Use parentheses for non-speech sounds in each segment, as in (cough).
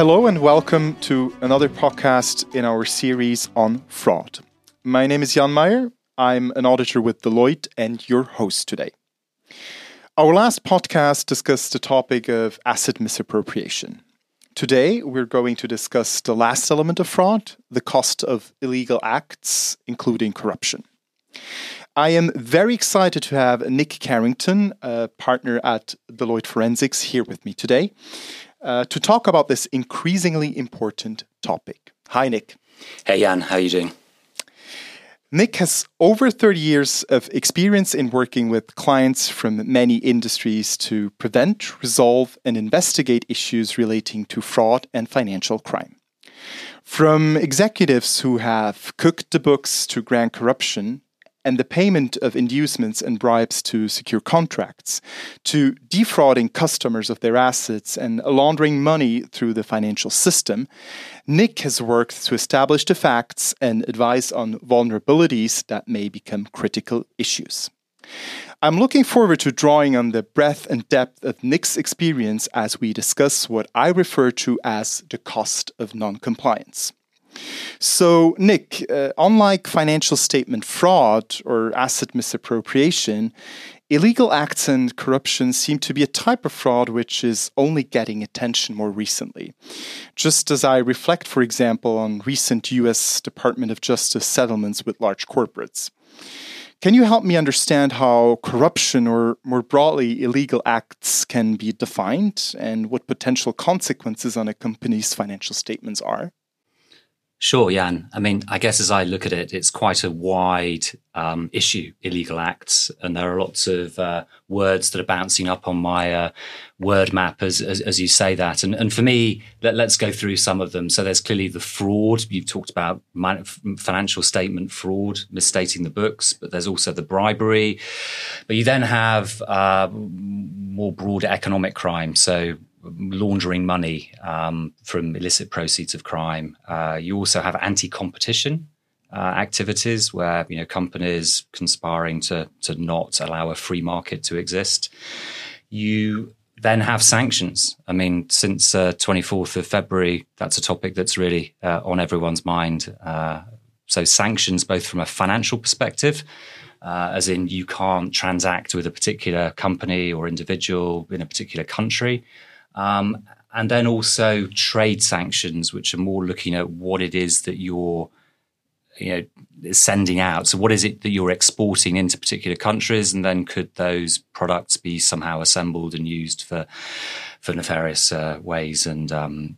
Hello and welcome to another podcast in our series on fraud. My name is Jan Meyer. I'm an auditor with Deloitte and your host today. Our last podcast discussed the topic of asset misappropriation. Today, we're going to discuss the last element of fraud the cost of illegal acts, including corruption. I am very excited to have Nic Carrington, a partner at Deloitte Forensics, here with me today uh, to talk about this increasingly important topic. Hi, Nic. Hey, Jan. How are you doing? Nic has over 30 years of experience in working with clients from many industries to prevent, resolve, and investigate issues relating to fraud and financial crime. From executives who have cooked the books to grand corruption and the payment of inducements and bribes to secure contracts, to defrauding customers of their assets and laundering money through the financial system, Nic has worked to establish the facts and advise on vulnerabilities that may become critical issues. I'm looking forward to drawing on the breadth and depth of Nic's experience as we discuss what I refer to as the cost of noncompliance. So, Nic, uh, unlike financial statement fraud or asset misappropriation, illegal acts and corruption seem to be a type of fraud which is only getting attention more recently. Just as I reflect, for example, on recent US Department of Justice settlements with large corporates. Can you help me understand how corruption or more broadly illegal acts can be defined and what potential consequences on a company's financial statements are? Sure, Jan. I mean, I guess as I look at it, it's quite a wide um, issue, illegal acts, and there are lots of uh, words that are bouncing up on my uh, word map as, as, as you say that. And, and for me, let, us go through some of them. So there's clearly the fraud. You've talked about financial statement fraud, misstating the books, but there's also the bribery. But you then have uh, more broad economic crime. So laundering money um, from illicit proceeds of crime. Uh, you also have anti-competition uh, activities where you know companies conspiring to to not allow a free market to exist. You then have sanctions. I mean, since uh, 24th of February, that's a topic that's really uh, on everyone's mind. Uh, so sanctions, both from a financial perspective. Uh, as in you can't transact with a particular company or individual in a particular country, um, and then also trade sanctions, which are more looking at what it is that you're you know sending out. So what is it that you're exporting into particular countries? And then could those products be somehow assembled and used for for nefarious uh, ways? And um,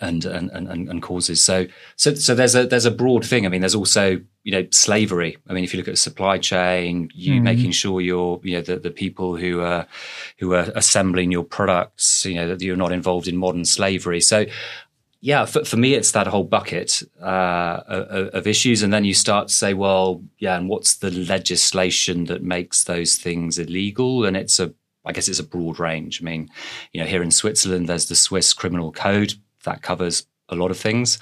and, and and and causes. So so so there's a there's a broad thing. I mean, there's also you know slavery. I mean, if you look at the supply chain, you mm-hmm. making sure you're you know the, the people who are who are assembling your products, you know that you're not involved in modern slavery. So yeah, for, for me, it's that whole bucket uh, of, of, issues, and then you start to say, well, yeah, and what's the legislation that makes those things illegal? And it's a I guess it's a broad range. I mean, you know, here in Switzerland, there's the Swiss Criminal Code, that covers a lot of things.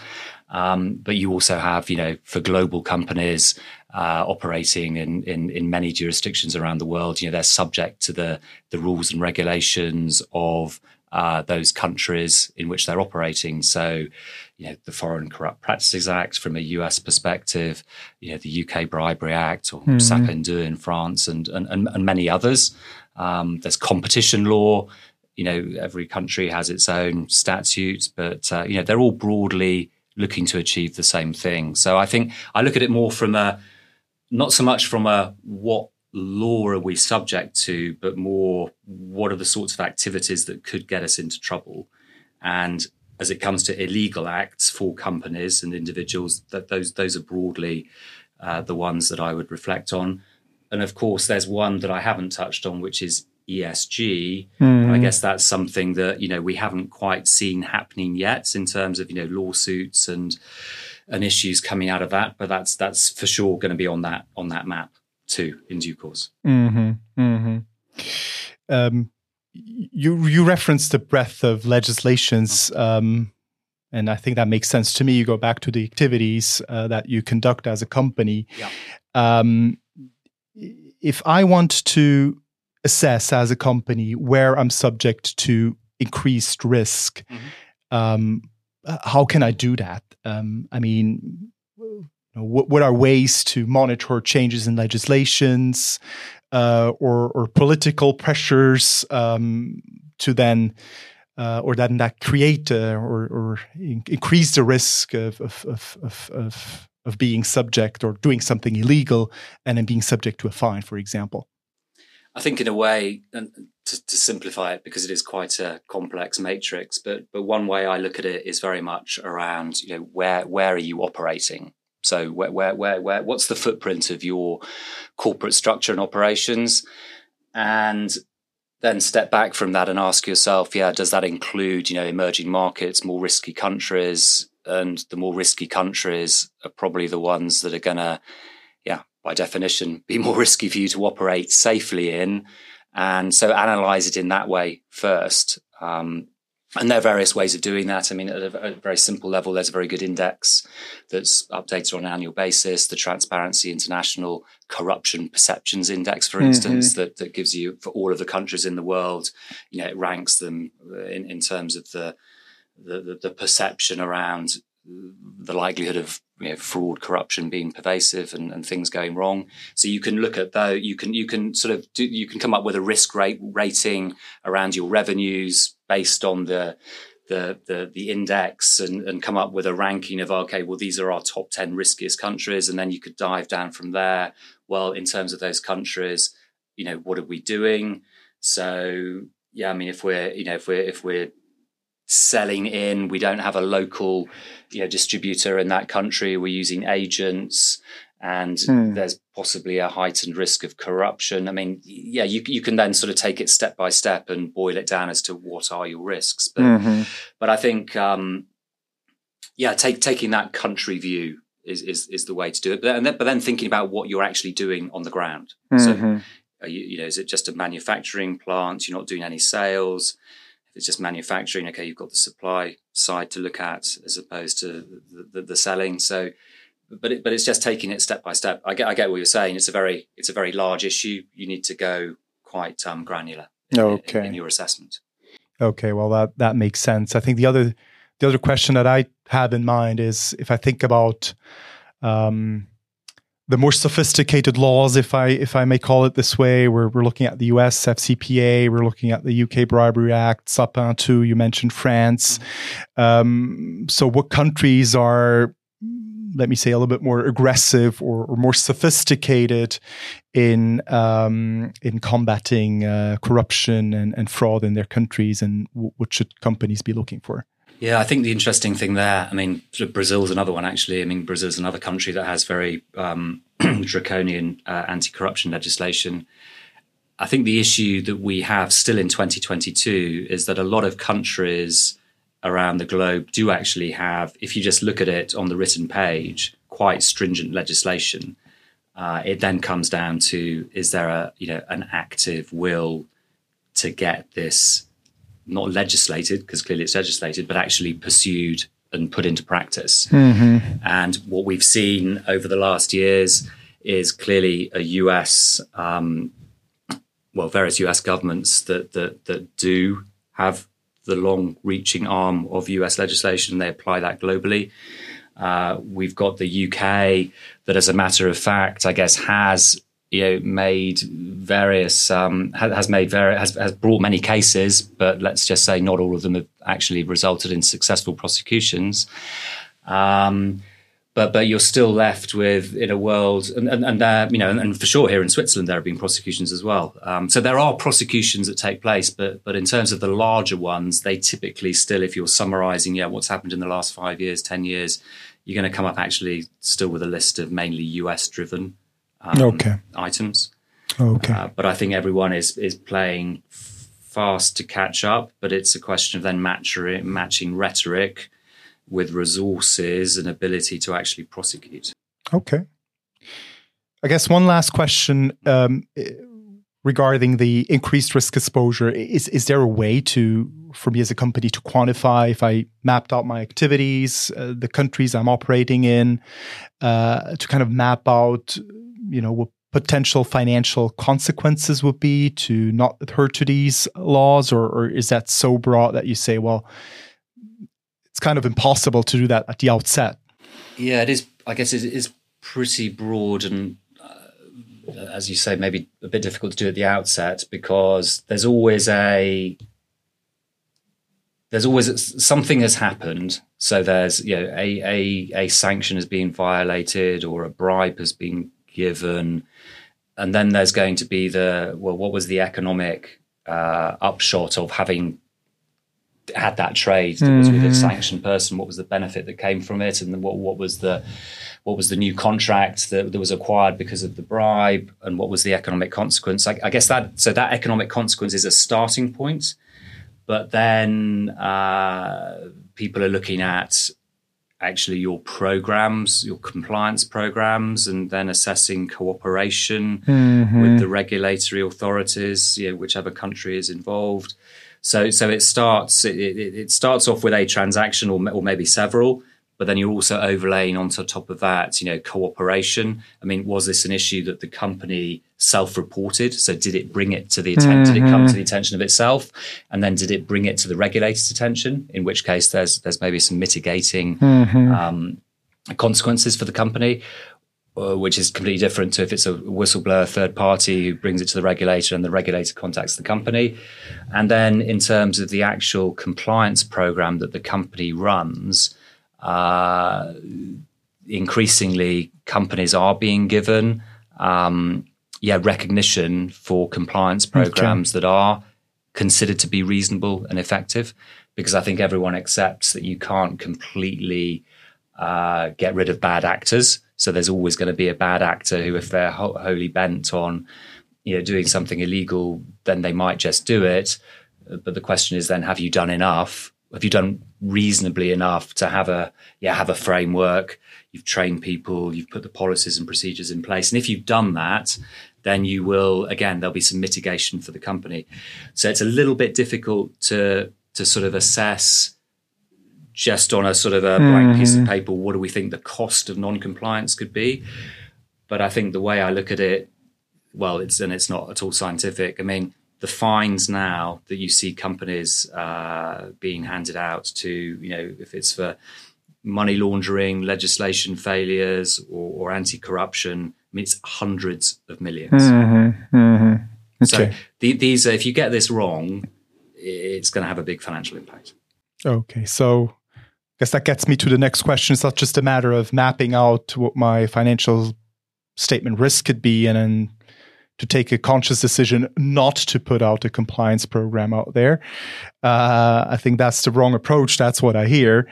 Um, but you also have, you know, for global companies uh, operating in, in, in many jurisdictions around the world, you know, they're subject to the the rules and regulations of uh, those countries in which they're operating. So, you know, the Foreign Corrupt Practices Act from a US perspective, you know, the UK Bribery Act or mm-hmm. Sapin-II in France and, and, and, many others. Um, there's competition law you know, every country has its own statutes, but uh, you know, they're all broadly looking to achieve the same thing. So I think I look at it more from a not so much from a what law are we subject to, but more what are the sorts of activities that could get us into trouble. And as it comes to illegal acts for companies and individuals, that those those are broadly uh, the ones that I would reflect on. And of course, there's one that I haven't touched on, which is ESG. Mm. I hmm. guess that's something that you know we haven't quite seen happening yet in terms of you know lawsuits and and issues coming out of that. But that's that's for sure going to be on that on that map too in due course. Mm-hmm. Mm-hmm. Um, you you referenced the breadth of legislations. Um, and I think that makes sense to me. You go back to the activities uh, that you conduct as a company. Yeah. Um, if I want to assess as a company where I'm subject to increased risk. Mm-hmm. um, how can I do that? Um, I mean, what, what are ways to monitor changes in legislations uh, or, or political pressures um, to then uh, or then that create uh, or, or increase the risk of, of, of, of, of being subject or doing something illegal and then being subject to a fine, for example? I think, in a way, and to, to, simplify it, because it is quite a complex matrix, but but one way I look at it is very much around, you know, where where are you operating? So where where where, where what's the footprint of your corporate structure and operations? And then step back from that and ask yourself, yeah, does that include, you know, emerging markets, more risky countries? And the more risky countries are probably the ones that are going to, by definition, be more (laughs) risky for you to operate safely in. And so analyze it in that way first. Um, and there are various ways of doing that. I mean, at a, very simple level, there's a very good index that's updated on an annual basis. The Transparency International Corruption Perceptions Index, for mm-hmm. instance, that, that gives you for all of the countries in the world, you know, it ranks them in, in terms of the, the, the perception around the likelihood of you know, fraud, corruption being pervasive, and, and, things going wrong. So you can look at though you can you can sort of do, you can come up with a risk rate rating around your revenues based on the the the, the index and, and come up with a ranking of okay, well these are our top ten riskiest countries, and then you could dive down from there. Well, in terms of those countries, you know what are we doing? So yeah, I mean if we're you know if we're if we're selling in. We don't have a local, you know, distributor in that country. We're using agents, and hmm. there's possibly a heightened risk of corruption. I mean, yeah, you you can then sort of take it step by step and boil it down as to what are your risks. But mm-hmm. but I think, um, yeah, take taking that country view. Is, is, is the way to do it, but then, but then thinking about what you're actually doing on the ground. Mm-hmm. So, you, you know, is it just a manufacturing plant? You're not doing any sales it's just manufacturing, okay, you've got the supply side to look at as opposed to the, the, the selling. So, but it, but it's just taking it step by step. I get I get what you're saying. It's a very it's a very large issue. You need to go quite um, granular. In, okay. In, in your assessment. Okay, well that that makes sense. I think the other the other question that I have in mind is if I think about um, the more sophisticated laws, if I if I may call it this way. We're we're looking at the U.S. FCPA. We're looking at the U.K. Bribery Act, Sapin II. You mentioned France. Um, so, what countries are let me say, a little bit more aggressive or, or more sophisticated in um, in combating uh, corruption and, and, fraud in their countries, and w- what should companies be looking for? Yeah, I think the interesting thing there, I mean, Brazil's another one actually. I mean, Brazil's another country that has very um, (clears throat) draconian uh, anti corruption legislation. I think the issue that we have still in 2022 is that a lot of countries around the globe do actually have, if you just look at it on the written page, quite stringent legislation. Uh, it then comes down to is there a you know an active will to get this not legislated because clearly it's legislated, but actually pursued and put into practice. Mm-hmm. And what we've seen over the last years is clearly a US, um, well, various US governments that that that do have the long-reaching arm of US legislation. And they apply that globally. Uh, we've got the UK that, as a matter of fact, I guess has you know made various um, has made very has, has brought many cases, but let's just say not all of them have actually resulted in successful prosecutions. Um, but but you're still left with in a world and and, and uh, you know and, and, for sure here in Switzerland there have been prosecutions as well. Um, so there are prosecutions that take place, but but in terms of the larger ones, they typically still, if you're summarising, yeah, what's happened in the last five years, ten years, you're going to come up actually still with a list of mainly US driven um, okay. items. Okay. Uh, but I think everyone is is playing fast to catch up. But it's a question of then matching matching rhetoric with resources and ability to actually prosecute. Okay. I guess one last question um, regarding the increased risk exposure. Is is there a way to, for me as a company, to quantify if I mapped out my activities, uh, the countries I'm operating in, uh, to kind of map out you know what potential financial consequences would be to not adhere to these laws or, or is that so broad that you say well it's kind of impossible to do that at the outset. Yeah, it is. I guess it is pretty broad and, uh, as you say, maybe a bit difficult to do at the outset because there's always a there's always something has happened. So there's you know a a a sanction has been violated or a bribe has been given, and then there's going to be the well, what was the economic uh, upshot of having had that trade that mm-hmm. was with a mm-hmm. sanctioned person? What was the benefit that came from it, and what what was the what was the new contract that, that was acquired because of the bribe, and what was the economic consequence? I, I guess that so that economic consequence is a starting point, but then uh, people are looking at actually your programs, your compliance programs, and then assessing cooperation mm-hmm. with the regulatory authorities, you know, whichever country is involved. So, so it starts. It, it, starts off with a transaction, or, or maybe several, but then you're also overlaying onto top of that, you know, cooperation. I mean, was this an issue that the company self-reported? So did it bring it to the attention? Mm-hmm. Did it come to the attention of itself? And then did it bring it to the regulator's attention? In which case, there's there's maybe some mitigating mm-hmm. um, consequences for the company. Uh, which is completely different to if it's a whistleblower third party who brings it to the regulator and the regulator contacts the company. And then, in terms of the actual compliance program that the company runs, uh, increasingly companies are being given um, yeah recognition for compliance programs okay. that are considered to be reasonable and effective because I think everyone accepts that you can't completely uh, get rid of bad actors. So there's always going to be a bad actor who, if they're ho- wholly bent on you know doing something illegal, then they might just do it. But the question is then, have you done enough have you done reasonably enough to have a yeah have a framework? You've trained people you've put the policies and procedures in place. And if you've done that then you will again there'll be some mitigation for the company. So it's a little bit difficult to to sort of assess just on a sort of a blank mm-hmm. piece of paper what do we think the cost of non-compliance could be? But i think the way i look at it well it's and it's not at all scientific. I mean the fines now that you see companies uh, being handed out to, you know, if it's for money laundering, legislation failures, or, or anti-corruption, I mean, it's hundreds of 1000000s mm-hmm, mm-hmm. Okay. So the, these, if you get this wrong, it's going to have a big financial impact. Okay, so I guess that gets me to the next question. It's not just a matter of mapping out what my financial statement risk could be and then to take a conscious decision not to put out a compliance program out there. Uh, I think that's the wrong approach. That's what I hear.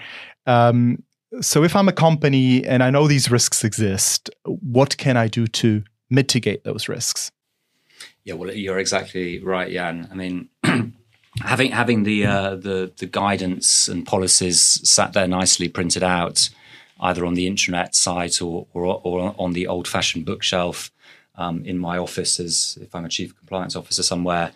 Um, so, if I'm a company and I know these risks exist, what can I do to mitigate those risks? Yeah, well, you're exactly right, Jan. I mean, (clears throat) having having the uh, the the guidance and policies sat there nicely printed out, either on the intranet site or or, or on the old fashioned bookshelf um, in my office as if I'm a chief compliance officer somewhere.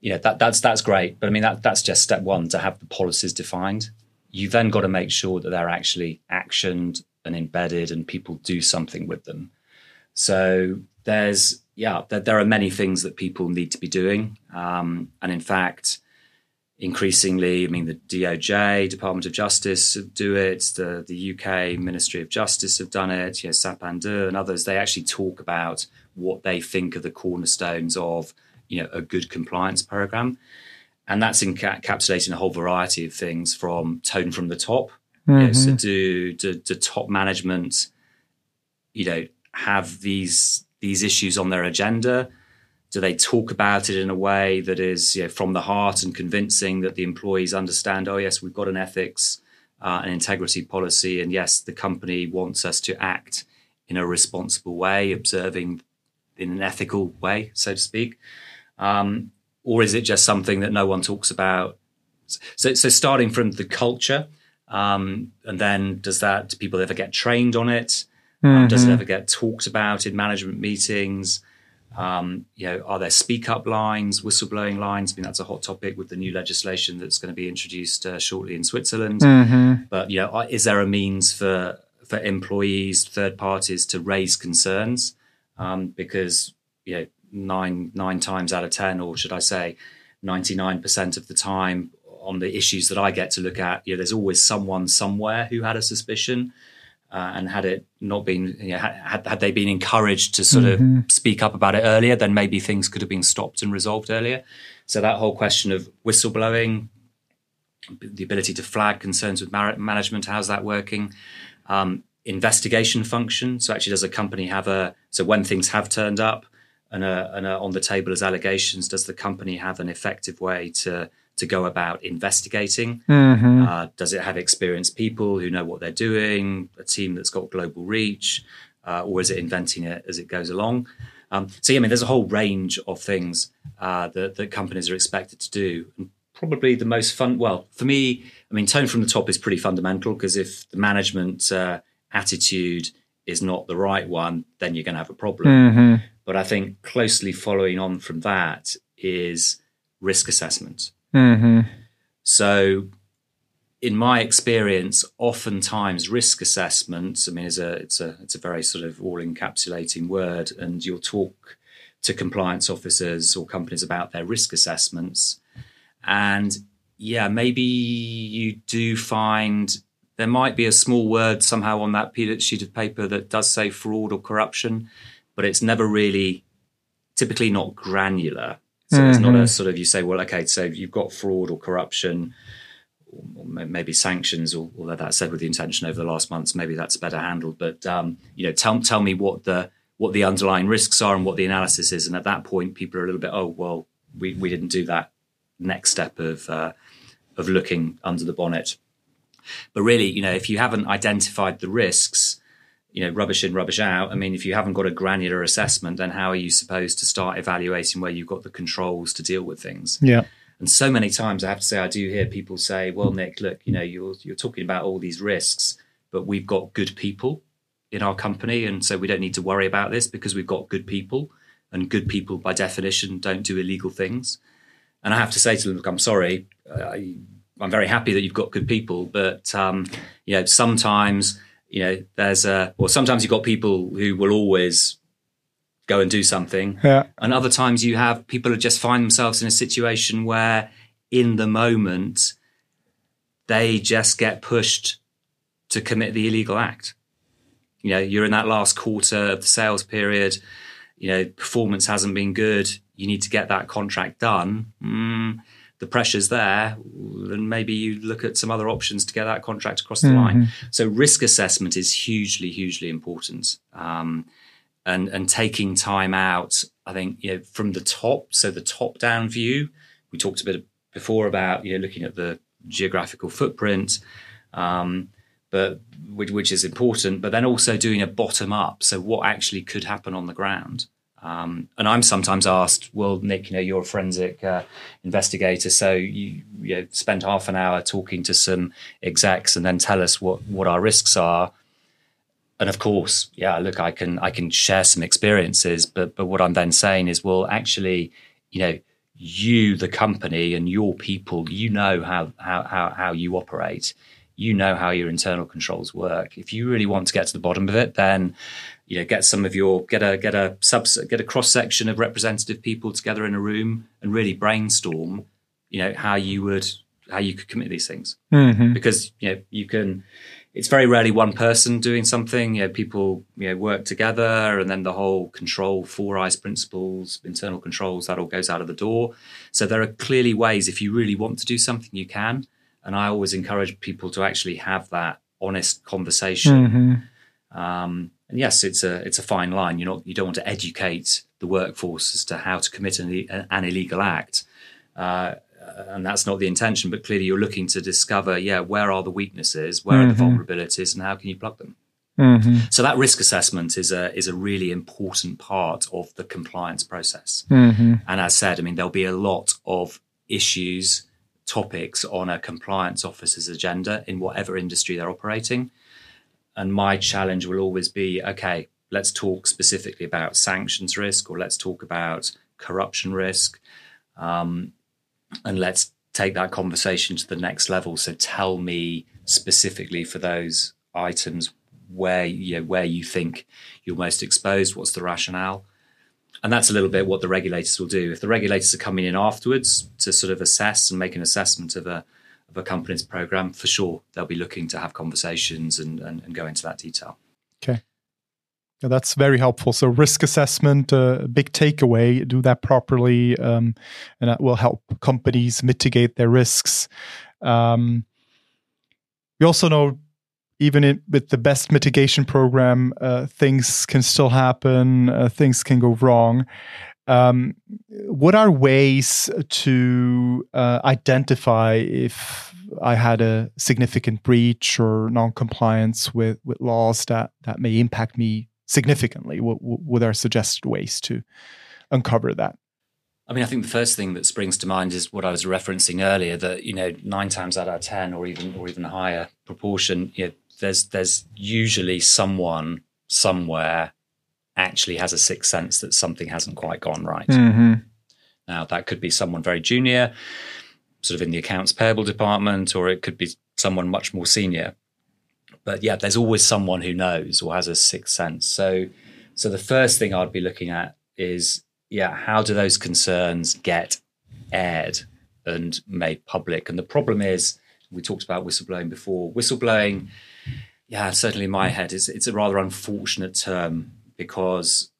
You know, that, that's that's great. But I mean that that's just step one to have the policies defined. You then got to make sure that they're actually actioned and embedded and people do something with them. So there's yeah, there, there are many things that people need to be doing. Um, and in fact, increasingly, I mean, the DOJ, Department of Justice, do it. The the UK Ministry of Justice have done it. You know, Sapin 2 and others. They actually talk about what they think are the cornerstones of you know a good compliance program and that's encapsulating a whole variety of things from tone from the top mm-hmm. you know, so mm-hmm. do, do, do top management you know have these these issues on their agenda do they talk about it in a way that is you know, from the heart and convincing that the employees understand oh yes we've got an ethics uh, an integrity policy and yes the company wants us to act in a responsible way observing in an ethical way, so to speak? Um, or is it just something that no one talks about? So, so starting from the culture, um, and then does that do people ever get trained on it? Mm-hmm. Um, does it mm-hmm. ever get talked about in management meetings? Um, you know, are there speak up lines, whistleblowing lines? I mean, that's a hot topic with the new legislation that's going to be introduced uh, shortly in Switzerland. Mm-hmm. But you know, is there a means for for employees, third parties to raise concerns? Um, because you know nine nine times out of ten, or should I say, ninety nine percent of the time, on the issues that I get to look at, you know, there's always someone somewhere who had a suspicion. Uh, and had it not been, you know, had, had they been encouraged to sort mm-hmm. of speak up about it earlier, then maybe things could have been stopped and resolved earlier. So that whole question of whistleblowing, the ability to flag concerns with management, how's that working? Um, investigation function. So actually, does a company have a so when things have turned up and are, and are on the table as allegations, does the company have an effective way to to go about investigating? Mm-hmm. Uh, does it have experienced people who know what they're doing, a team that's got global reach, uh, or is it inventing it as it goes along? Um, so, yeah, I mean, there's a whole range of things uh, that, that companies are expected to do. And probably the most fun, well, for me, I mean, tone from the top is pretty fundamental because if the management uh, attitude is not the right one, then you're going to have a problem. Mm-hmm. But I think closely following on from that is risk assessment. Mm-hmm. So, in my experience, oftentimes risk assessments, I mean, is a it's a it's a very sort of all encapsulating word, and you'll talk to compliance officers or companies about their risk assessments, and yeah, maybe you do find there might be a small word somehow on that sheet of paper that does say fraud or corruption, but it's never really typically not granular. So mm-hmm. it's not a mm-hmm. sort of you say, well, okay, so you've got fraud or corruption, or maybe sanctions, or although that's said with the intention over the last months, maybe that's better handled. But um, you know, tell tell me what the what the underlying risks are and what the analysis is, and at that point, people are a little bit, oh, well, we we didn't do that next step of uh, of looking under the bonnet. But really, you know, if you haven't identified the risks, you know, rubbish in, rubbish out. I mean, if you haven't got a granular assessment, then how are you supposed to start evaluating where you've got the controls to deal with things? Yeah. And so many times, I have to say, I do hear people say, "Well, Nic, look, you know, you're you're talking about all these risks, but we've got good people in our company, and so we don't need to worry about this because we've got good people, and good people, by definition, don't do illegal things." And I have to say to them, "Look, I'm sorry, I, I'm very happy that you've got good people, but um, you know, sometimes." you know, there's a, or sometimes you've got people who will always go and do something. Yeah. And other times you have people who just find themselves in a situation where in the moment they just get pushed to commit the illegal act. You know, you're in that last quarter of the sales period, you know, performance hasn't been good. You need to get that contract done. Mm, the pressure's there, then maybe you look at some other options to get that contract across the mm-hmm. line. So risk assessment is hugely, hugely important. Um, and and taking time out, I think, you know, from the top, so the top down view, we talked a bit before about, you know, looking at the geographical footprint. Um, but which, which, is important, but then also doing a bottom up. So what actually could happen on the ground? Um, and I'm sometimes asked, well, Nic, you know, you're a forensic uh, investigator, so you, you know, spend half an hour talking to some execs and then tell us what, what our risks are. And of course, yeah, look, I can I can share some experiences, but but what I'm then saying is, well, actually, you know, you, the company, and your people, you know how how how, how you operate you know how your internal controls work. If you really want to get to the bottom of it, then you know get some of your get a get a sub get a cross section of representative people together in a room and really brainstorm. You know how you would how you could commit these things mm-hmm. because you know you can. It's very rarely one person doing something. You know, people you know work together, and then the whole control four eyes principles, internal controls, that all goes out of the door. So there are clearly ways if you really want to do something, you can. And I always encourage people to actually have that honest conversation. Mm-hmm. Um, and yes, it's a it's a fine line. You're not you don't want to educate the workforce as to how to commit an, an illegal act, uh, and that's not the intention. But clearly, you're looking to discover, yeah, where are the weaknesses, where mm-hmm. are the mm-hmm. vulnerabilities, and how can you plug them. Mm-hmm. So that risk assessment is a is a really important part of the compliance process. Mm-hmm. And as I said, I mean there'll be a lot of issues topics on a compliance officer's agenda in whatever industry they're operating. And my challenge will always be okay, let's talk specifically about sanctions risk or let's talk about corruption risk. Um, and let's take that conversation to the next level. So tell me specifically for those items where you know, where you think you're most exposed, what's the rationale? And that's a little bit what the regulators will do. If the regulators are coming in afterwards to sort of assess and make an assessment of a of a company's program, for sure they'll be looking to have conversations and, and, and go into that detail. Okay. Yeah, that's very helpful. So risk assessment, uh, big takeaway, do that properly, um, and that will help companies mitigate their risks. Um, we also know even with the best mitigation program, uh, things can still happen, uh, things can go wrong. Um, what are ways to uh, identify if I had a significant breach or non-compliance with, with laws that, that may impact me significantly? What, what are suggested ways to uncover that? I mean, I think the first thing that springs to mind is what I was referencing earlier that, you know, nine times out of 10 or even, or even higher proportion, you know, there's, there's usually someone somewhere actually has a sixth sense that something hasn't quite gone right. Mm-hmm. Now, that could be someone very junior, sort of in the accounts payable department, or it could be someone much more senior. But yeah, there's always someone who knows or has a sixth sense. So, so the first thing I'd be looking at is, yeah, how do those concerns get aired and made public? And the problem is, we talked about whistleblowing before. Whistleblowing, yeah, certainly in my head, is it's a rather unfortunate term because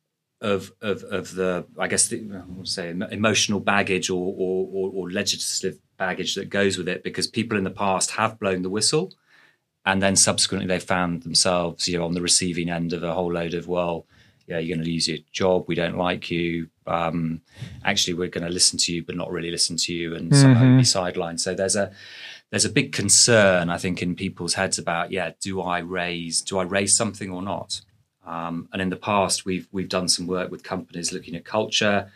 of of of the I guess the, we'll say emotional baggage or, or, or legislative baggage that goes with it because people in the past have blown the whistle and then subsequently they found themselves you know on the receiving end of a whole load of well yeah you're going to lose your job we don't like you um, actually we're going to listen to you but not really listen to you and mm-hmm. somehow be sidelined so there's a there's a big concern i think in people's heads about yeah do i raise do i raise something or not um, and in the past, we've we've done some work with companies looking at culture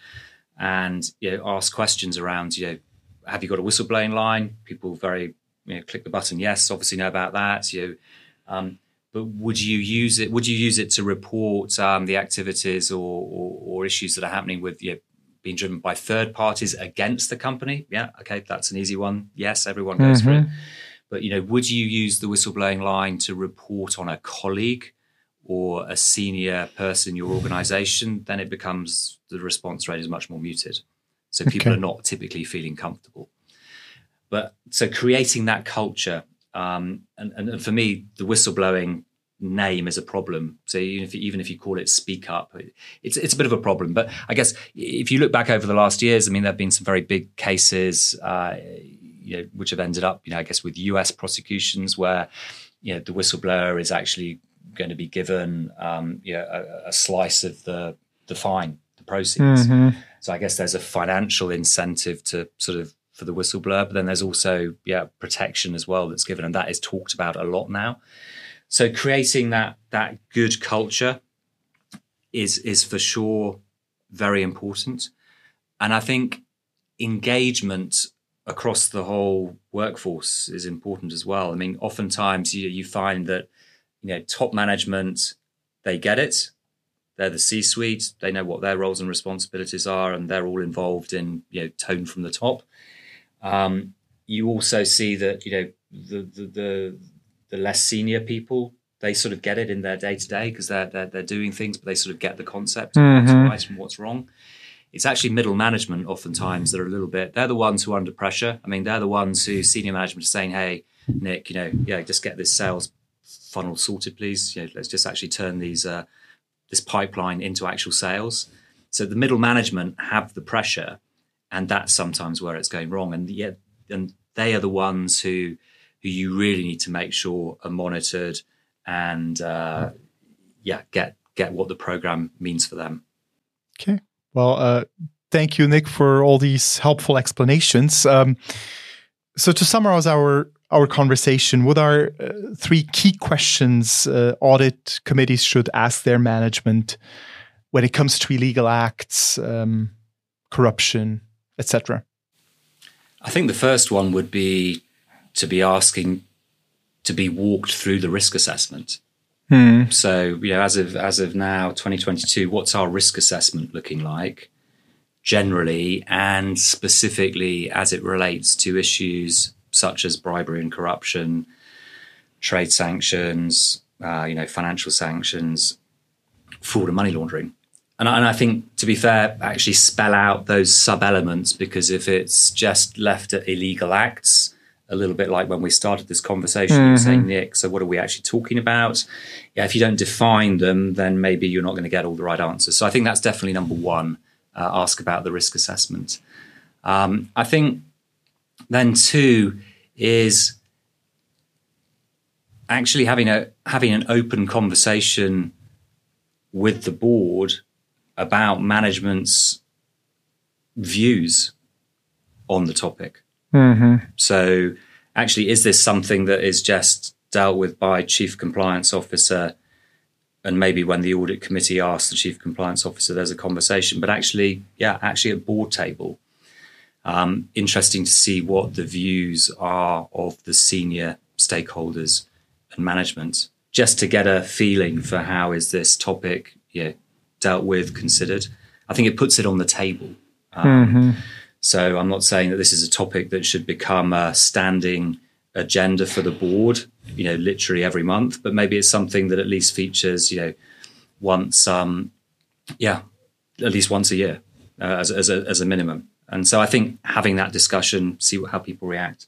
and you know ask questions around you know have you got a whistleblowing line? People very you know click the button yes, obviously know about that. You um, but would you use it? Would you use it to report um, the activities or, or, or issues that are happening with you know, being driven by third parties against the company? Yeah, okay, that's an easy one. Yes, everyone goes mm-hmm. for it. But you know, would you use the whistleblowing line to report on a colleague or a senior person in your organization, then it becomes the response rate is much more muted. So people okay. are not typically feeling comfortable. But so creating that culture, um, and, and, for me, the whistleblowing name is a problem. So even if, even if you call it speak up, it's it's a bit of a problem. But I guess if you look back over the last years, I mean, there have been some very big cases, uh, you know, which have ended up, you know, I guess with U.S. prosecutions where you know the whistleblower is actually going to be given um, you know, a, a, slice of the the fine, the proceeds. Mm-hmm. So I guess there's a financial incentive to sort of for the whistleblower, but then there's also yeah protection as well that's given, and that is talked about a lot now. So creating that that good culture is is for sure very important, and I think engagement across the whole workforce is important as well. I mean, oftentimes you, you find that you know, top management, they get it. They're the C-suite. They know what their roles and responsibilities are, and they're all involved in you know tone from the top. Um, you also see that you know the, the the the less senior people they sort of get it in their day to day because they're, they're they're doing things, but they sort of get the concept mm-hmm. of what's right and what's wrong. It's actually middle management oftentimes that are a little bit. They're the ones who are under pressure. I mean, they're the ones who senior management is saying, "Hey, Nic, you know, yeah, just get this sales funnel sorted, please. You know, let's just actually turn these uh, this pipeline into actual sales. So the middle management have the pressure, and that's sometimes where it's going wrong. And yet, and they are the ones who who you really need to make sure are monitored and uh, yeah, get get what the program means for them. Okay. Well, uh, thank you, Nic, for all these helpful explanations. Um, so to summarize our our conversation, what are uh, three key questions uh, audit committees should ask their management when it comes to illegal acts, um, corruption, etc.? I think the first one would be to be asking to be walked through the risk assessment. Hmm. So, you know, as of as of now, 2022, what's our risk assessment looking like generally and specifically as it relates to issues such as bribery and corruption, trade sanctions, uh, you know, financial sanctions, fraud and money laundering. And I, and I think, to be fair, actually spell out those sub elements because if it's just left at illegal acts a little bit like when we started this conversation. Mm-hmm. You were saying, Nic, so what are we actually talking about? Yeah, if you don't define them, then maybe you're not going to get all the right answers. So I think that's definitely number one. Uh, ask about the risk assessment. Um, I think then two is actually having a having an open conversation with the board about management's views on the topic. Mm-hmm. So, actually, is this something that is just dealt with by chief compliance officer? And maybe when the audit committee asks the chief compliance officer, there's a conversation. But actually, yeah, actually at board table, um, interesting to see what the views are of the senior stakeholders and management, just to get a feeling for how is this topic you know, dealt with, considered. I think it puts it on the table. Um, mm-hmm. So I'm not saying that this is a topic that should become a standing agenda for the board, you know, literally every month, but maybe it's something that at least features, you know, once, um, yeah, at least once a year uh, as, as, a, as a minimum. And so I think having that discussion, see what, how people react.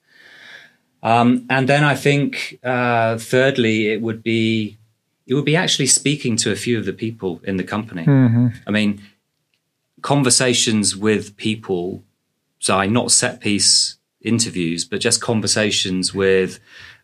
Um, and then I think, uh, thirdly, it would be it would be actually speaking to a few of the people in the company. Mm-hmm. I mean, conversations with people. Not set piece interviews, but just conversations with,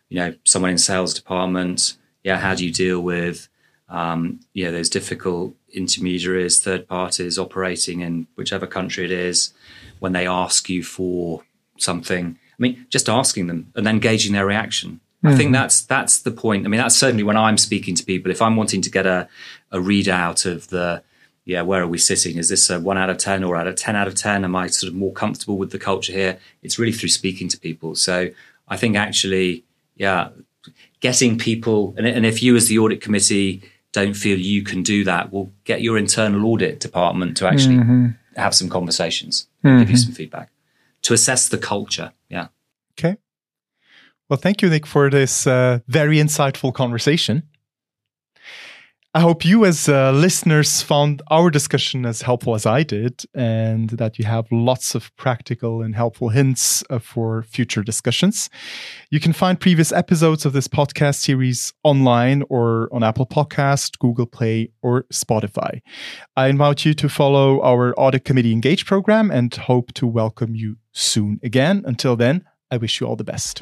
you know, someone in sales department. Yeah, how do you deal with, um, you know, those difficult intermediaries, third parties operating in whichever country it is, when they ask you for something. I mean, just asking them and then gauging their reaction. Mm. I think hmm. that's that's the point. I mean, that's certainly when I'm speaking to people. If I'm wanting to get a a readout of the yeah, where are we sitting? Is this a one out of ten or out of ten out of ten? Am I sort of more comfortable with the culture here? It's really through speaking to people. So I think actually, yeah, getting people and, and if you as the audit committee don't feel you can do that, well, get your internal audit department to actually mm-hmm. have some conversations, mm-hmm. give you some feedback to assess the culture. Yeah. Okay. Well, thank you, Nic, for this uh, very insightful conversation. I hope you, as uh, listeners, found our discussion as helpful as I did, and that you have lots of practical and helpful hints uh, for future discussions. You can find previous episodes of this podcast series online or on Apple Podcast, Google Play, or Spotify. I invite you to follow our Audit Committee Engage program and hope to welcome you soon again. Until then, I wish you all the best.